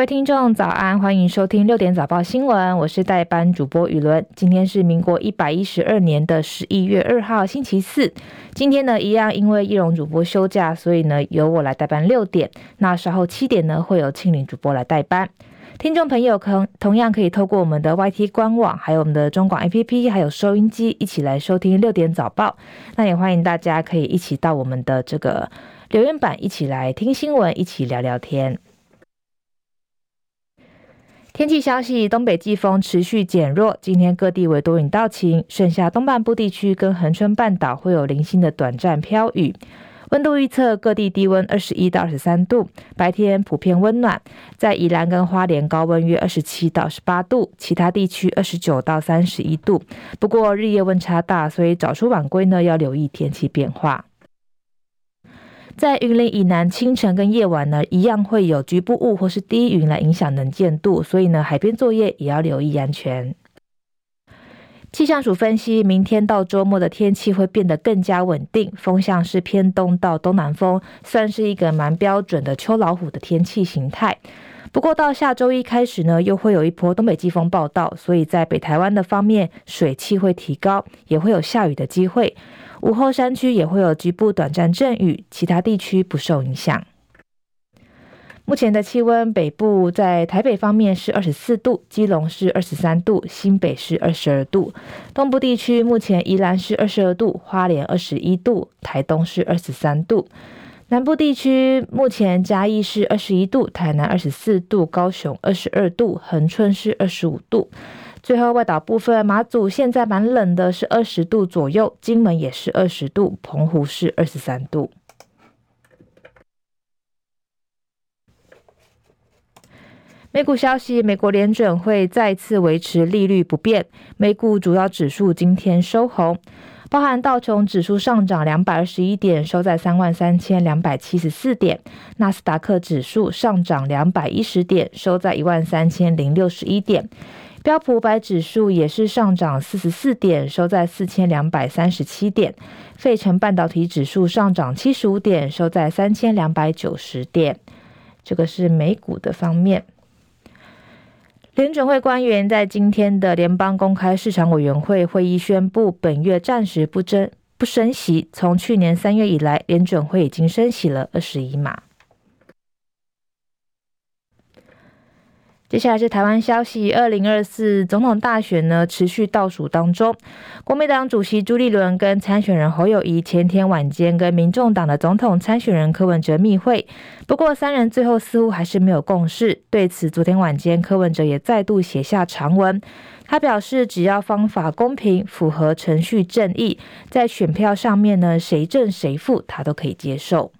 各位听众早安，欢迎收听六点早报新闻，我是代班主播雨伦。今天是民国一百一十二年的十一月二号，星期四。今天呢，一样因为易容主播休假，所以呢，由我来代班六点。那稍后七点呢，会有庆龄主播来代班。听众朋友可同样可以透过我们的 YT 官网，还有我们的中广 APP，还有收音机，一起来收听六点早报。那也欢迎大家可以一起到我们的这个留言板，一起来听新闻，一起聊聊天。天气消息：东北季风持续减弱，今天各地为多云到晴，剩下东半部地区跟恒春半岛会有零星的短暂飘雨。温度预测各地低温二十一到二十三度，白天普遍温暖，在宜兰跟花莲高温约二十七到十八度，其他地区二十九到三十一度。不过日夜温差大，所以早出晚归呢要留意天气变化。在云林以南，清晨跟夜晚呢，一样会有局部雾或是低云来影响能见度，所以呢，海边作业也要留意安全。气象署分析，明天到周末的天气会变得更加稳定，风向是偏东到东南风，算是一个蛮标准的秋老虎的天气形态。不过到下周一开始呢，又会有一波东北季风报到，所以在北台湾的方面，水汽会提高，也会有下雨的机会。午后山区也会有局部短暂阵雨，其他地区不受影响。目前的气温，北部在台北方面是二十四度，基隆是二十三度，新北是二十二度。东部地区目前宜兰是二十二度，花莲二十一度，台东是二十三度。南部地区目前嘉义是二十一度，台南二十四度，高雄二十二度，恒春是二十五度。最后，外岛部分，马祖现在蛮冷的，是二十度左右；金门也是二十度，澎湖是二十三度。美股消息，美国联准会再次维持利率不变，美股主要指数今天收红，包含道琼指数上涨两百二十一点，收在三万三千两百七十四点；纳斯达克指数上涨两百一十点，收在一万三千零六十一点。标普五百指数也是上涨四十四点，收在四千两百三十七点。费城半导体指数上涨七十五点，收在三千两百九十点。这个是美股的方面。联准会官员在今天的联邦公开市场委员会会议宣布，本月暂时不增不升息。从去年三月以来，联准会已经升息了二十一码。接下来是台湾消息，二零二四总统大选呢持续倒数当中，国民党主席朱立伦跟参选人侯友宜前天晚间跟民众党的总统参选人柯文哲密会，不过三人最后似乎还是没有共识。对此，昨天晚间柯文哲也再度写下长文，他表示只要方法公平、符合程序正义，在选票上面呢谁正谁负，他都可以接受。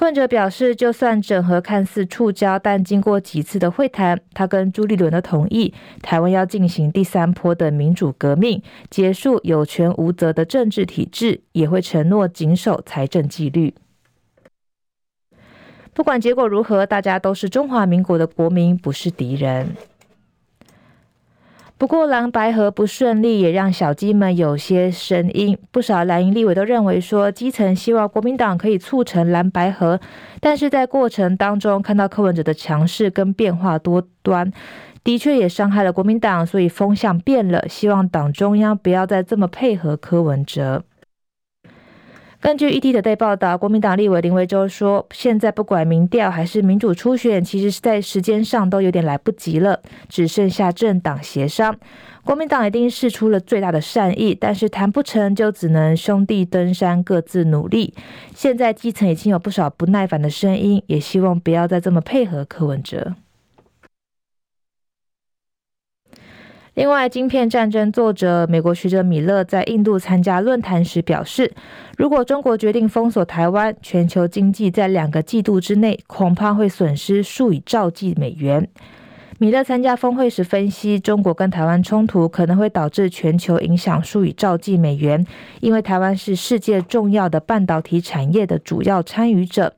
柯文哲表示，就算整合看似触礁，但经过几次的会谈，他跟朱立伦的同意，台湾要进行第三波的民主革命，结束有权无责的政治体制，也会承诺谨守财政纪律。不管结果如何，大家都是中华民国的国民，不是敌人。不过蓝白合不顺利，也让小鸡们有些声音。不少蓝营立委都认为说，基层希望国民党可以促成蓝白合，但是在过程当中看到柯文哲的强势跟变化多端，的确也伤害了国民党，所以风向变了，希望党中央不要再这么配合柯文哲。根据 ET 的报道，国民党立委林维洲说：“现在不管民调还是民主初选，其实是在时间上都有点来不及了，只剩下政党协商。国民党已经释出了最大的善意，但是谈不成就只能兄弟登山，各自努力。现在基层已经有不少不耐烦的声音，也希望不要再这么配合柯文哲。”另外，晶片战争作者美国学者米勒在印度参加论坛时表示，如果中国决定封锁台湾，全球经济在两个季度之内恐怕会损失数以兆计美元。米勒参加峰会时分析，中国跟台湾冲突可能会导致全球影响数以兆计美元，因为台湾是世界重要的半导体产业的主要参与者。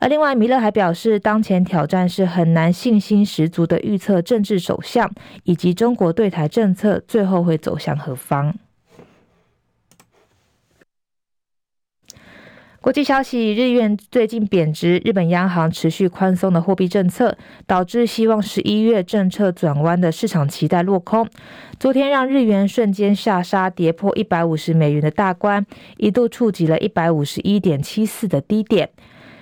而另外，米勒还表示，当前挑战是很难信心十足的预测政治走向，以及中国对台政策最后会走向何方。国际消息：日元最近贬值，日本央行持续宽松的货币政策，导致希望十一月政策转弯的市场期待落空。昨天让日元瞬间下杀，跌破一百五十美元的大关，一度触及了一百五十一点七四的低点。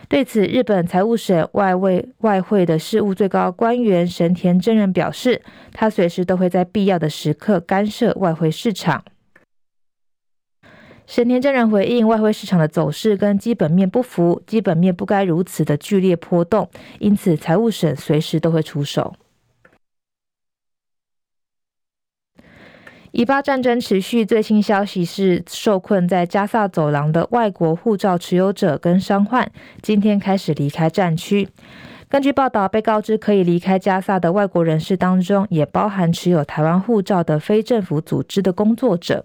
对此，日本财务省外汇外汇的事务最高官员神田真人表示，他随时都会在必要的时刻干涉外汇市场。神田真人回应，外汇市场的走势跟基本面不符，基本面不该如此的剧烈波动，因此财务省随时都会出手。以巴战争持续，最新消息是，受困在加萨走廊的外国护照持有者跟伤患，今天开始离开战区。根据报道，被告知可以离开加萨的外国人士当中，也包含持有台湾护照的非政府组织的工作者。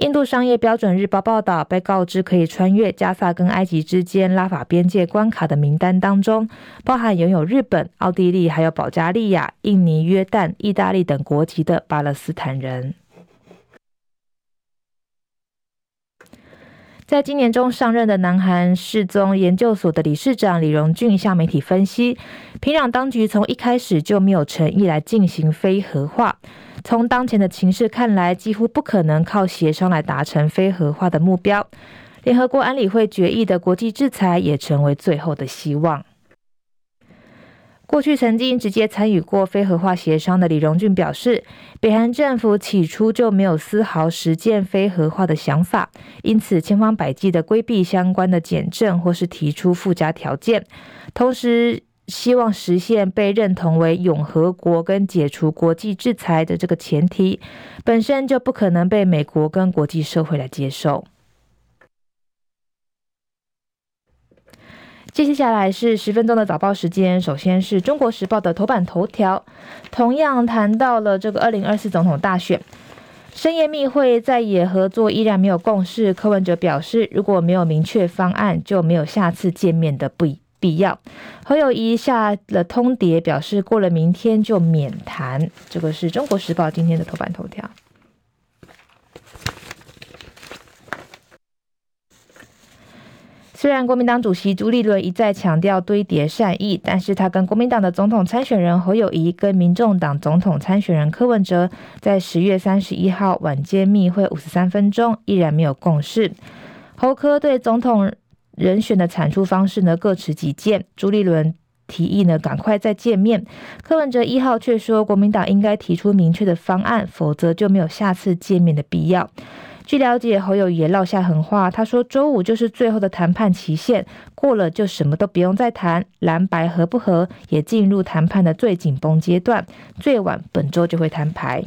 印度商业标准日报报道，被告知可以穿越加萨跟埃及之间拉法边界关卡的名单当中，包含拥有日本、奥地利、还有保加利亚、印尼、约旦、意大利等国籍的巴勒斯坦人。在今年中上任的南韩世宗研究所的理事长李荣俊向媒体分析，平壤当局从一开始就没有诚意来进行非核化。从当前的情势看来，几乎不可能靠协商来达成非核化的目标。联合国安理会决议的国际制裁也成为最后的希望。过去曾经直接参与过非核化协商的李荣俊表示，北韩政府起初就没有丝毫实践非核化的想法，因此千方百计的规避相关的检证或是提出附加条件，同时希望实现被认同为永和国跟解除国际制裁的这个前提，本身就不可能被美国跟国际社会来接受。接下来是十分钟的早报时间。首先是中国时报的头版头条，同样谈到了这个二零二四总统大选，深夜密会在野合作依然没有共识。柯文哲表示，如果没有明确方案，就没有下次见面的不必要。侯友宜下了通牒，表示过了明天就免谈。这个是中国时报今天的头版头条。虽然国民党主席朱立伦一再强调堆叠善意，但是他跟国民党的总统参选人侯友宜跟民众党总统参选人柯文哲在十月三十一号晚间密会五十三分钟，依然没有共识。侯柯对总统人选的产出方式呢各持己见，朱立伦提议呢赶快再见面，柯文哲一号却说国民党应该提出明确的方案，否则就没有下次见面的必要。据了解，侯友也撂下狠话，他说周五就是最后的谈判期限，过了就什么都不用再谈，蓝白合不合也进入谈判的最紧绷阶段，最晚本周就会摊牌。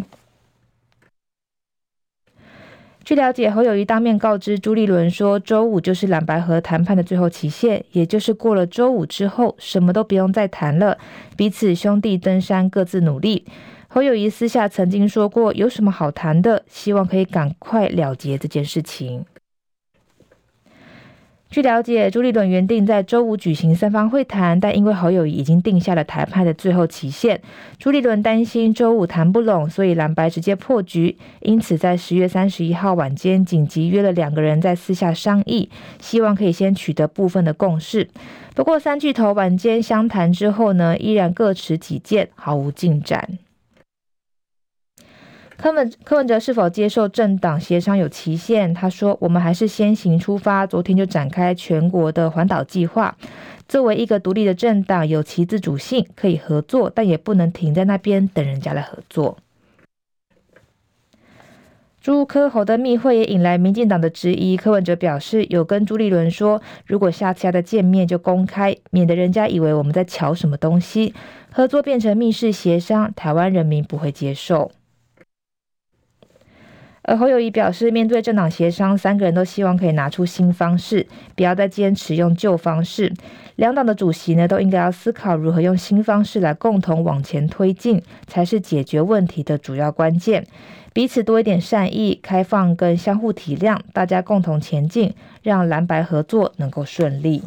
据了解，侯友谊当面告知朱立伦说，周五就是蓝白河谈判的最后期限，也就是过了周五之后，什么都不用再谈了，彼此兄弟登山，各自努力。侯友谊私下曾经说过，有什么好谈的，希望可以赶快了结这件事情。据了解，朱立伦原定在周五举行三方会谈，但因为侯友已经定下了谈判的最后期限，朱立伦担心周五谈不拢，所以蓝白直接破局，因此在十月三十一号晚间紧急约了两个人在私下商议，希望可以先取得部分的共识。不过三巨头晚间相谈之后呢，依然各持己见，毫无进展。柯文柯文哲是否接受政党协商有期限？他说：“我们还是先行出发，昨天就展开全国的环岛计划。作为一个独立的政党，有其自主性，可以合作，但也不能停在那边等人家来合作。”朱科侯的密会也引来民进党的质疑。柯文哲表示，有跟朱立伦说，如果下次要再见面就公开，免得人家以为我们在乔什么东西，合作变成密室协商，台湾人民不会接受。而侯友宜表示，面对政党协商，三个人都希望可以拿出新方式，不要再坚持用旧方式。两党的主席呢，都应该要思考如何用新方式来共同往前推进，才是解决问题的主要关键。彼此多一点善意、开放跟相互体谅，大家共同前进，让蓝白合作能够顺利。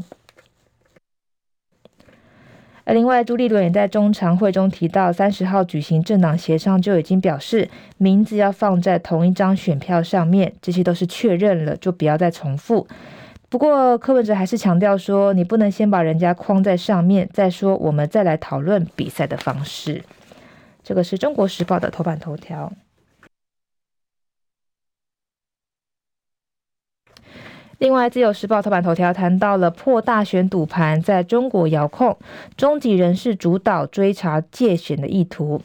而另外，朱立伦也在中常会中提到，三十号举行政党协商就已经表示名字要放在同一张选票上面，这些都是确认了，就不要再重复。不过柯文哲还是强调说，你不能先把人家框在上面，再说我们再来讨论比赛的方式。这个是中国时报的头版头条。另外，自由时报头版头条谈到了破大选赌盘在中国遥控，中籍人士主导追查借选的意图。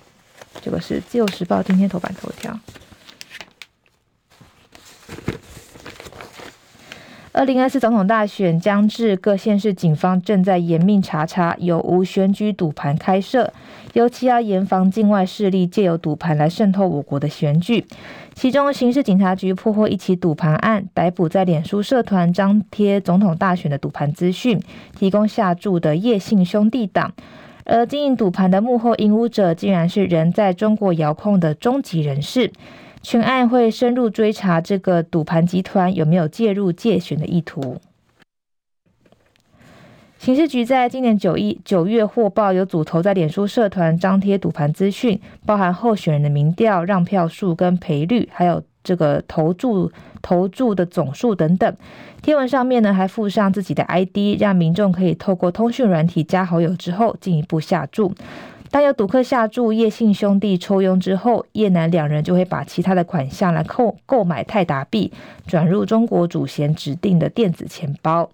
这个是自由时报今天头版头条。二零二四总统大选将至，各县市警方正在严密查查有无选举赌盘开设，尤其要严防境外势力借由赌盘来渗透我国的选举。其中，刑事警察局破获一起赌盘案，逮捕在脸书社团张贴总统大选的赌盘资讯、提供下注的叶姓兄弟党，而经营赌盘的幕后引武者，竟然是人在中国遥控的中籍人士。全案会深入追查这个赌盘集团有没有介入借选的意图。刑事局在今年九一九月获报，有组头在脸书社团张贴赌盘资讯，包含候选人的民调、让票数跟赔率，还有这个投注投注的总数等等。贴文上面呢，还附上自己的 ID，让民众可以透过通讯软体加好友之后进一步下注。当有赌客下注叶姓兄弟抽佣之后，叶男两人就会把其他的款项来购购买泰达币，转入中国主嫌指定的电子钱包。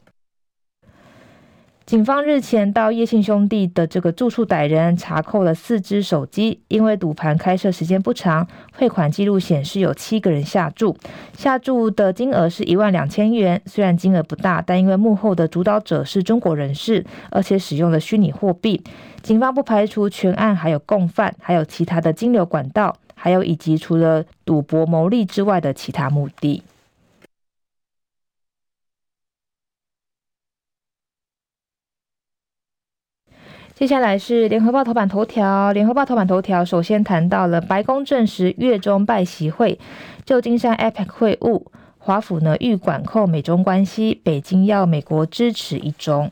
警方日前到叶姓兄弟的这个住处逮人，查扣了四只手机。因为赌盘开设时间不长，汇款记录显示有七个人下注，下注的金额是一万两千元。虽然金额不大，但因为幕后的主导者是中国人士，而且使用了虚拟货币，警方不排除全案还有共犯，还有其他的金流管道，还有以及除了赌博牟利之外的其他目的。接下来是联合报头版头条。联合报头版头条首先谈到了白宫证实月中拜习会，旧金山 APEC 会晤，华府呢欲管控美中关系，北京要美国支持一中。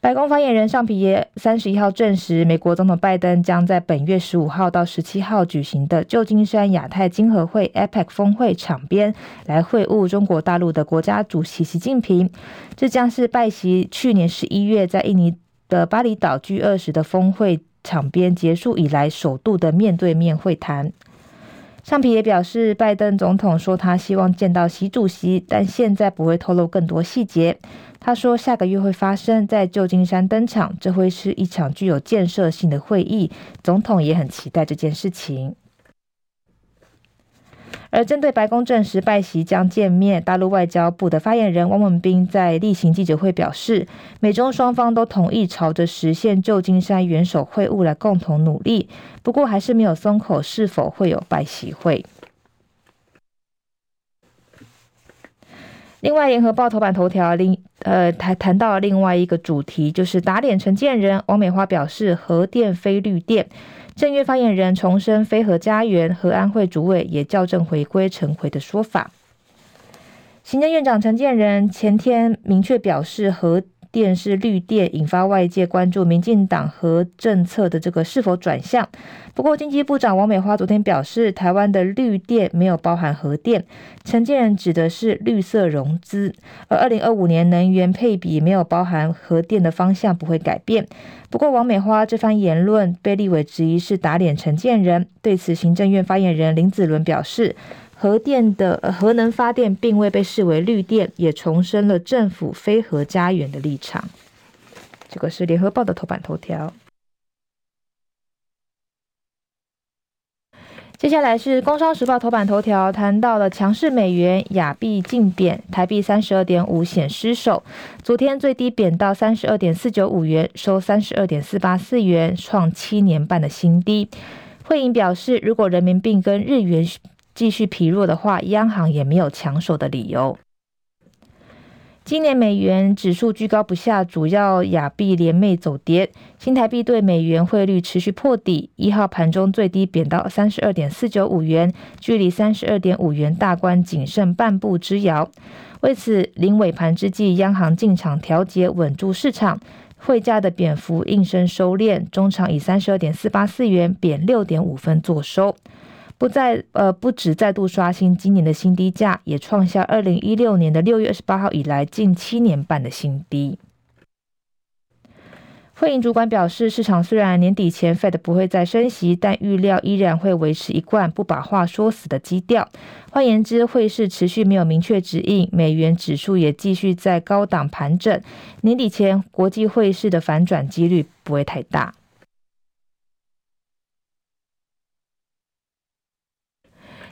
白宫发言人尚皮耶三十一号证实，美国总统拜登将在本月十五号到十七号举行的旧金山亚太经合会 （APEC） 峰会场边来会晤中国大陆的国家主席习近平。这将是拜习去年十一月在印尼的巴厘岛 G 二十的峰会场边结束以来首度的面对面会谈。上皮也表示，拜登总统说他希望见到习主席，但现在不会透露更多细节。他说，下个月会发生在旧金山登场，这会是一场具有建设性的会议，总统也很期待这件事情。而针对白宫证实拜习将见面，大陆外交部的发言人汪文斌在例行记者会表示，美中双方都同意朝着实现旧金山元首会晤来共同努力，不过还是没有松口，是否会有拜习会？另外，联合报头版头条另呃谈谈到另外一个主题，就是打脸陈建仁，王美花表示核电非绿电。正月发言人重申非核家园，和安会主委也校正回归陈回的说法。行政院长陈建仁前天明确表示核电是绿电，引发外界关注民进党核政策的这个是否转向。不过，经济部长王美花昨天表示，台湾的绿电没有包含核电。承建人指的是绿色融资，而二零二五年能源配比没有包含核电的方向不会改变。不过，王美花这番言论被立委质疑是打脸承建人。对此，行政院发言人林子伦表示，核电的核能发电并未被视为绿电，也重申了政府非核家园的立场。这个是联合报的头版头条。接下来是工商时报头版头条，谈到了强势美元，亚币劲贬，台币三十二点五显失守。昨天最低贬到三十二点四九五元，收三十二点四八四元，创七年半的新低。汇银表示，如果人民币跟日元继续疲弱的话，央行也没有抢手的理由。今年美元指数居高不下，主要亚币联袂走跌，新台币对美元汇率持续破底。一号盘中最低贬到三十二点四九五元，距离三十二点五元大关仅剩半步之遥。为此，临尾盘之际，央行进场调节，稳住市场，汇价的贬幅应声收敛，中场以三十二点四八四元贬六点五分作收。不再呃不止再度刷新今年的新低价，也创下二零一六年的六月二十八号以来近七年半的新低。会银主管表示，市场虽然年底前 Fed 不会再升息，但预料依然会维持一贯不把话说死的基调。换言之，汇市持续没有明确指引，美元指数也继续在高档盘整。年底前国际汇市的反转几率不会太大。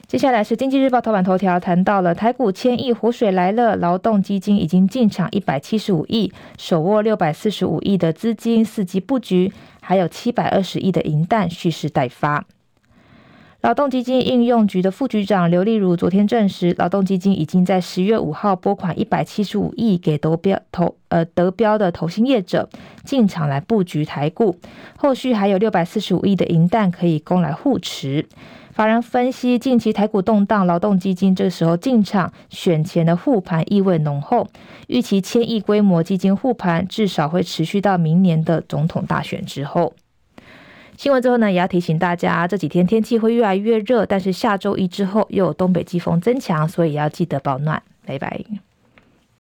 接下来是经济日报头版头条，谈到了台股千亿湖水来了，劳动基金已经进场一百七十五亿，手握六百四十五亿的资金，伺机布局，还有七百二十亿的银弹蓄势待发。劳动基金应用局的副局长刘丽如昨天证实，劳动基金已经在十月五号拨款一百七十五亿给得标投呃得标的投信业者进场来布局台股，后续还有六百四十五亿的银弹可以供来护持。法人分析，近期台股动荡，劳动基金这时候进场选前的护盘意味浓厚，预期千亿规模基金护盘至少会持续到明年的总统大选之后。新闻最后呢，也要提醒大家，这几天天气会越来越热，但是下周一之后又有东北季风增强，所以要记得保暖。拜拜。